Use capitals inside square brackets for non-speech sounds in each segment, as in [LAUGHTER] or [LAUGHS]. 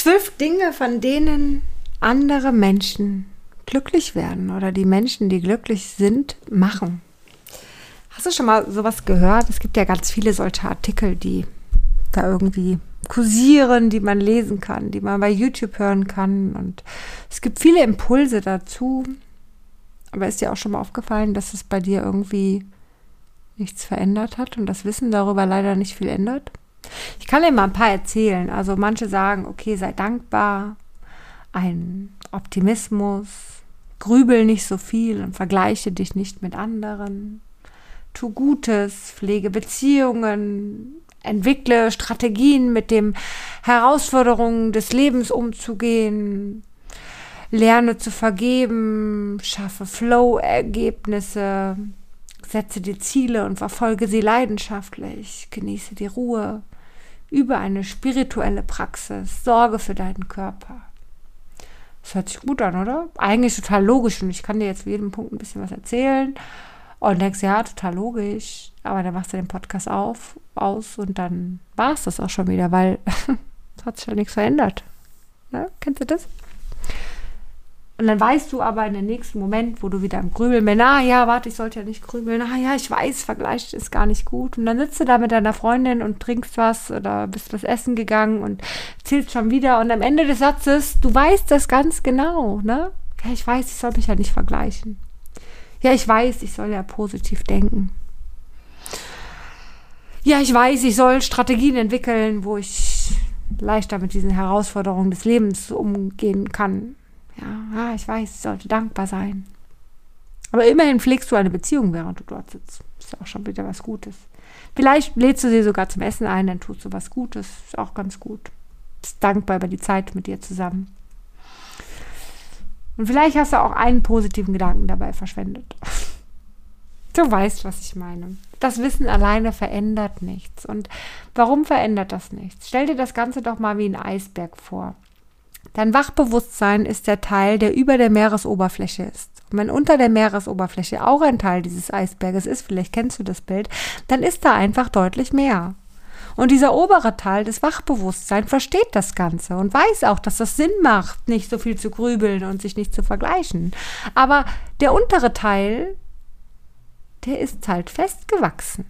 Zwölf Dinge, von denen andere Menschen glücklich werden oder die Menschen, die glücklich sind, machen. Hast du schon mal sowas gehört? Es gibt ja ganz viele solche Artikel, die da irgendwie kursieren, die man lesen kann, die man bei YouTube hören kann. Und es gibt viele Impulse dazu. Aber ist dir auch schon mal aufgefallen, dass es bei dir irgendwie nichts verändert hat und das Wissen darüber leider nicht viel ändert? Ich kann dir mal ein paar erzählen. Also manche sagen, okay, sei dankbar, ein Optimismus, grübel nicht so viel und vergleiche dich nicht mit anderen. Tu Gutes, pflege Beziehungen, entwickle Strategien, mit den Herausforderungen des Lebens umzugehen, lerne zu vergeben, schaffe Flow-Ergebnisse, setze die Ziele und verfolge sie leidenschaftlich, genieße die Ruhe, übe eine spirituelle Praxis, sorge für deinen Körper. Das hört sich gut an, oder? Eigentlich total logisch und ich kann dir jetzt für jeden Punkt ein bisschen was erzählen und denkst, ja, total logisch, aber dann machst du den Podcast auf, aus und dann war es das auch schon wieder, weil [LAUGHS] es hat sich ja nichts verändert. Ne? Kennst du das? Und dann weißt du aber in dem nächsten Moment, wo du wieder im Grübeln bist, na ja, warte, ich sollte ja nicht grübeln, na ja, ich weiß, Vergleich ist gar nicht gut. Und dann sitzt du da mit deiner Freundin und trinkst was oder bist was essen gegangen und zählst schon wieder. Und am Ende des Satzes, du weißt das ganz genau, ne? Ja, ich weiß, ich soll mich ja nicht vergleichen. Ja, ich weiß, ich soll ja positiv denken. Ja, ich weiß, ich soll Strategien entwickeln, wo ich leichter mit diesen Herausforderungen des Lebens umgehen kann. Ja, ich weiß, ich sollte dankbar sein. Aber immerhin pflegst du eine Beziehung, während du dort sitzt. Ist auch schon wieder was Gutes. Vielleicht lädst du sie sogar zum Essen ein, dann tust du was Gutes. Ist auch ganz gut. Bist dankbar über die Zeit mit dir zusammen. Und vielleicht hast du auch einen positiven Gedanken dabei verschwendet. [LAUGHS] Du weißt, was ich meine. Das Wissen alleine verändert nichts. Und warum verändert das nichts? Stell dir das Ganze doch mal wie ein Eisberg vor. Dein Wachbewusstsein ist der Teil, der über der Meeresoberfläche ist. Und wenn unter der Meeresoberfläche auch ein Teil dieses Eisberges ist, vielleicht kennst du das Bild, dann ist da einfach deutlich mehr. Und dieser obere Teil des Wachbewusstseins versteht das Ganze und weiß auch, dass das Sinn macht, nicht so viel zu grübeln und sich nicht zu vergleichen. Aber der untere Teil, der ist halt festgewachsen.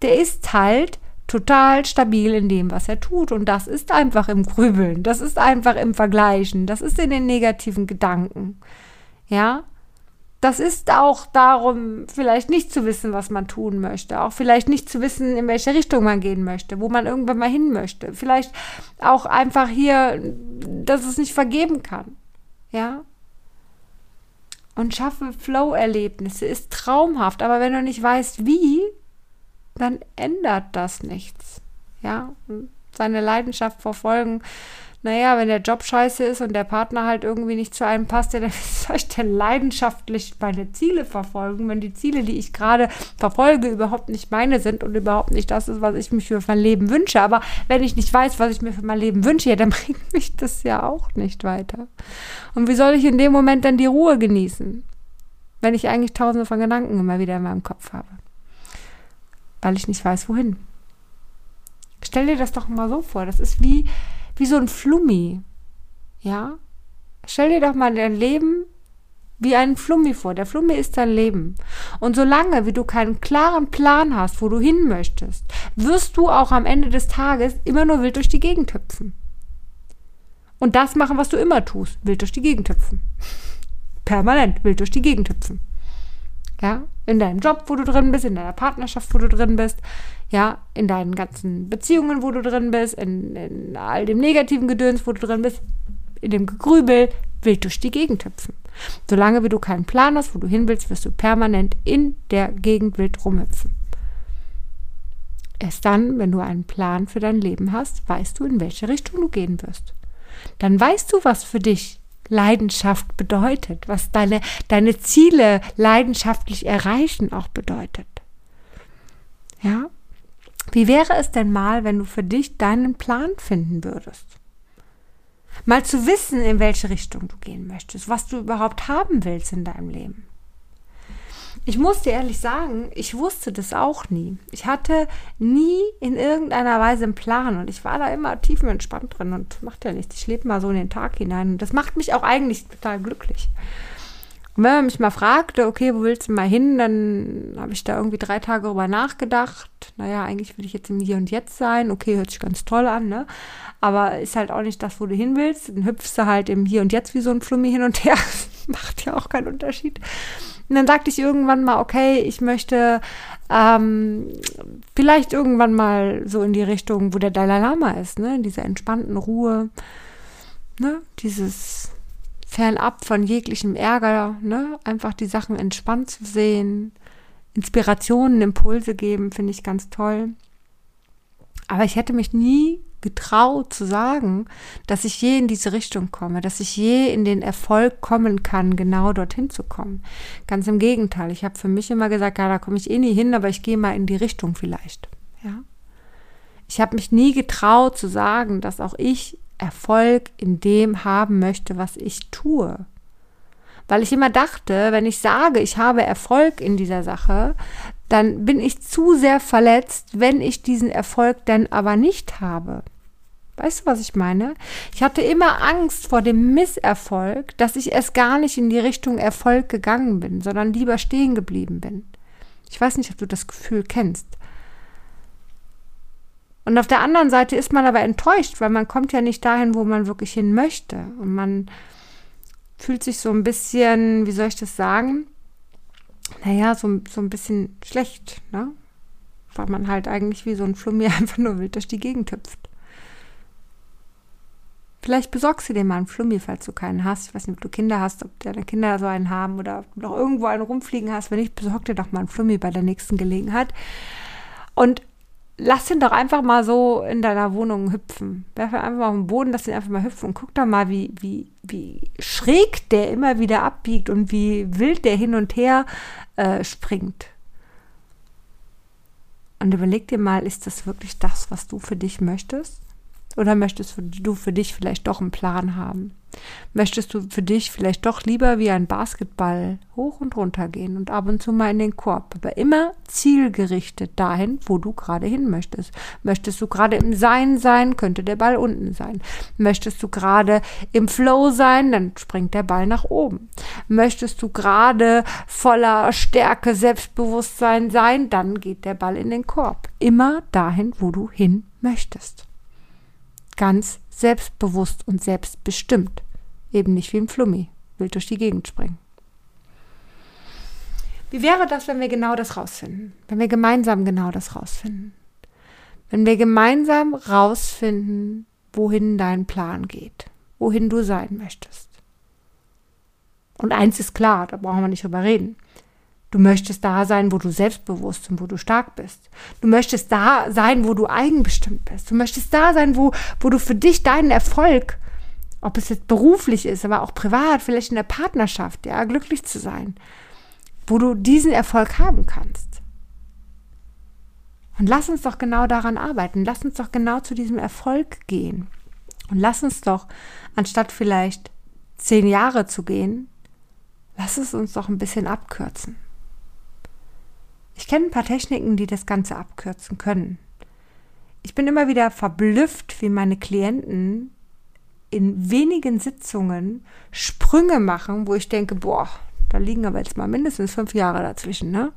Der ist halt total stabil in dem, was er tut. Und das ist einfach im Grübeln, das ist einfach im Vergleichen, das ist in den negativen Gedanken. Ja, das ist auch darum, vielleicht nicht zu wissen, was man tun möchte, auch vielleicht nicht zu wissen, in welche Richtung man gehen möchte, wo man irgendwann mal hin möchte. Vielleicht auch einfach hier, dass es nicht vergeben kann. Ja, und schaffe Flow-Erlebnisse, ist traumhaft. Aber wenn du nicht weißt, wie, dann ändert das nichts. Ja, seine Leidenschaft verfolgen. Naja, wenn der Job scheiße ist und der Partner halt irgendwie nicht zu einem passt, ja, dann [LAUGHS] soll ich denn leidenschaftlich meine Ziele verfolgen, wenn die Ziele, die ich gerade verfolge, überhaupt nicht meine sind und überhaupt nicht das ist, was ich mich für mein Leben wünsche. Aber wenn ich nicht weiß, was ich mir für mein Leben wünsche, ja, dann [LAUGHS] bringt mich das ja auch nicht weiter. Und wie soll ich in dem Moment dann die Ruhe genießen, wenn ich eigentlich tausende von Gedanken immer wieder in meinem Kopf habe? Weil ich nicht weiß, wohin. Stell dir das doch mal so vor. Das ist wie, wie so ein Flummi. Ja? Stell dir doch mal dein Leben wie einen Flummi vor. Der Flummi ist dein Leben. Und solange wie du keinen klaren Plan hast, wo du hin möchtest, wirst du auch am Ende des Tages immer nur wild durch die Gegend hüpfen. Und das machen, was du immer tust, wild durch die Gegend hüpfen. [LAUGHS] Permanent wild durch die Gegend hüpfen. Ja, in deinem Job, wo du drin bist, in deiner Partnerschaft, wo du drin bist, ja, in deinen ganzen Beziehungen, wo du drin bist, in, in all dem negativen Gedöns, wo du drin bist, in dem Gegrübel, wild durch die Gegend hüpfen. Solange wie du keinen Plan hast, wo du hin willst, wirst du permanent in der Gegend wild rumhüpfen. Erst dann, wenn du einen Plan für dein Leben hast, weißt du, in welche Richtung du gehen wirst. Dann weißt du, was für dich Leidenschaft bedeutet, was deine, deine Ziele leidenschaftlich erreichen auch bedeutet. Ja? Wie wäre es denn mal, wenn du für dich deinen Plan finden würdest? Mal zu wissen, in welche Richtung du gehen möchtest, was du überhaupt haben willst in deinem Leben. Ich muss dir ehrlich sagen, ich wusste das auch nie. Ich hatte nie in irgendeiner Weise einen Plan und ich war da immer tiefenentspannt drin und macht ja nichts. Ich lebe mal so in den Tag hinein und das macht mich auch eigentlich total glücklich. Und wenn man mich mal fragte, okay, wo willst du mal hin, dann habe ich da irgendwie drei Tage drüber nachgedacht. Naja, eigentlich will ich jetzt im Hier und Jetzt sein. Okay, hört sich ganz toll an, ne? Aber ist halt auch nicht das, wo du hin willst. Dann hüpfst du halt im Hier und Jetzt wie so ein Flummi hin und her. [LAUGHS] Macht ja auch keinen Unterschied. Und dann sagte ich irgendwann mal, okay, ich möchte ähm, vielleicht irgendwann mal so in die Richtung, wo der Dalai Lama ist, ne? In dieser entspannten Ruhe, ne? Dieses fernab von jeglichem Ärger, ne? Einfach die Sachen entspannt zu sehen, Inspirationen, Impulse geben, finde ich ganz toll. Aber ich hätte mich nie getraut zu sagen, dass ich je in diese Richtung komme, dass ich je in den Erfolg kommen kann, genau dorthin zu kommen. Ganz im Gegenteil. Ich habe für mich immer gesagt, ja, da komme ich eh nie hin, aber ich gehe mal in die Richtung vielleicht. Ja. Ich habe mich nie getraut zu sagen, dass auch ich Erfolg in dem haben möchte, was ich tue. Weil ich immer dachte, wenn ich sage, ich habe Erfolg in dieser Sache, dann bin ich zu sehr verletzt, wenn ich diesen Erfolg dann aber nicht habe. Weißt du, was ich meine? Ich hatte immer Angst vor dem Misserfolg, dass ich erst gar nicht in die Richtung Erfolg gegangen bin, sondern lieber stehen geblieben bin. Ich weiß nicht, ob du das Gefühl kennst. Und auf der anderen Seite ist man aber enttäuscht, weil man kommt ja nicht dahin, wo man wirklich hin möchte. Und man fühlt sich so ein bisschen, wie soll ich das sagen? Naja, so, so ein bisschen schlecht, ne? Weil man halt eigentlich wie so ein Flummi [LAUGHS] einfach nur wild durch die Gegend hüpft. Vielleicht besorgst du dir mal einen Flummi, falls du keinen hast. Ich weiß nicht, ob du Kinder hast, ob deine Kinder so einen haben oder ob du noch irgendwo einen rumfliegen hast. Wenn nicht, besorg dir doch mal einen Flummi bei der nächsten Gelegenheit. Und lass ihn doch einfach mal so in deiner Wohnung hüpfen. Werfe einfach mal auf den Boden, lass ihn einfach mal hüpfen und guck doch mal, wie, wie, wie schräg der immer wieder abbiegt und wie wild der hin und her äh, springt. Und überleg dir mal, ist das wirklich das, was du für dich möchtest? Oder möchtest du für dich vielleicht doch einen Plan haben? Möchtest du für dich vielleicht doch lieber wie ein Basketball hoch und runter gehen und ab und zu mal in den Korb, aber immer zielgerichtet dahin, wo du gerade hin möchtest. Möchtest du gerade im Sein sein, könnte der Ball unten sein. Möchtest du gerade im Flow sein, dann springt der Ball nach oben. Möchtest du gerade voller Stärke, Selbstbewusstsein sein, dann geht der Ball in den Korb. Immer dahin, wo du hin möchtest ganz selbstbewusst und selbstbestimmt. Eben nicht wie ein Flummi, wild durch die Gegend springen. Wie wäre das, wenn wir genau das rausfinden? Wenn wir gemeinsam genau das rausfinden? Wenn wir gemeinsam rausfinden, wohin dein Plan geht, wohin du sein möchtest. Und eins ist klar, da brauchen wir nicht drüber reden. Du möchtest da sein, wo du selbstbewusst und wo du stark bist. Du möchtest da sein, wo du eigenbestimmt bist. Du möchtest da sein, wo, wo du für dich deinen Erfolg, ob es jetzt beruflich ist, aber auch privat, vielleicht in der Partnerschaft, ja, glücklich zu sein, wo du diesen Erfolg haben kannst. Und lass uns doch genau daran arbeiten. Lass uns doch genau zu diesem Erfolg gehen. Und lass uns doch, anstatt vielleicht zehn Jahre zu gehen, lass es uns doch ein bisschen abkürzen. Ich kenne ein paar Techniken, die das Ganze abkürzen können. Ich bin immer wieder verblüfft, wie meine Klienten in wenigen Sitzungen Sprünge machen, wo ich denke, boah, da liegen aber jetzt mal mindestens fünf Jahre dazwischen, ne?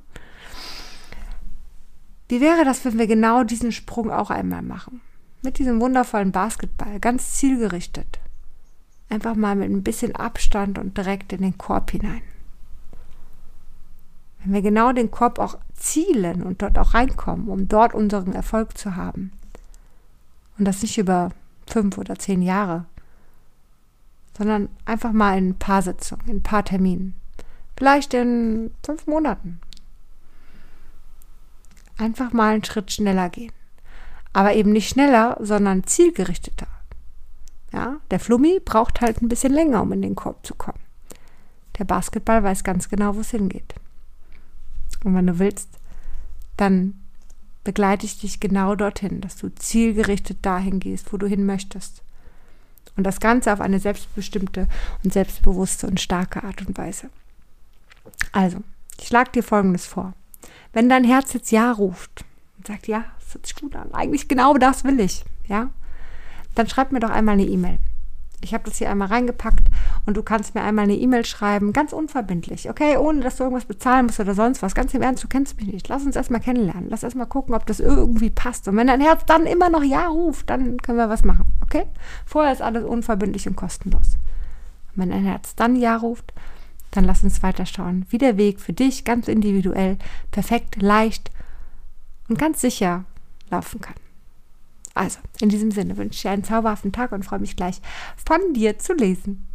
Wie wäre das, wenn wir genau diesen Sprung auch einmal machen? Mit diesem wundervollen Basketball, ganz zielgerichtet. Einfach mal mit ein bisschen Abstand und direkt in den Korb hinein. Wenn wir genau den Korb auch zielen und dort auch reinkommen, um dort unseren Erfolg zu haben. Und das nicht über fünf oder zehn Jahre, sondern einfach mal in ein paar Sitzungen, in ein paar Terminen. Vielleicht in fünf Monaten. Einfach mal einen Schritt schneller gehen. Aber eben nicht schneller, sondern zielgerichteter. Ja, der Flummi braucht halt ein bisschen länger, um in den Korb zu kommen. Der Basketball weiß ganz genau, wo es hingeht. Und wenn du willst, dann begleite ich dich genau dorthin, dass du zielgerichtet dahin gehst, wo du hin möchtest. Und das Ganze auf eine selbstbestimmte und selbstbewusste und starke Art und Weise. Also, Ich schlage dir Folgendes vor. Wenn dein Herz jetzt Ja ruft und sagt, ja, das hört sich gut an, eigentlich genau das will ich, ja, dann schreib mir doch einmal eine E-Mail. Ich habe das hier einmal reingepackt und du kannst mir einmal eine E-Mail schreiben, ganz unverbindlich, okay, ohne dass du irgendwas bezahlen musst oder sonst was. Ganz im Ernst, du kennst mich nicht. Lass uns erstmal kennenlernen. Lass erstmal gucken, ob das irgendwie passt. Und wenn dein Herz dann immer noch Ja ruft, dann können wir was machen, okay? Vorher ist alles unverbindlich und kostenlos. Und wenn dein Herz dann Ja ruft, dann lass uns weiterschauen, wie der Weg für dich ganz individuell, perfekt, leicht und ganz sicher laufen kann. Also, in diesem Sinne wünsche ich dir einen zauberhaften Tag und freue mich gleich von dir zu lesen.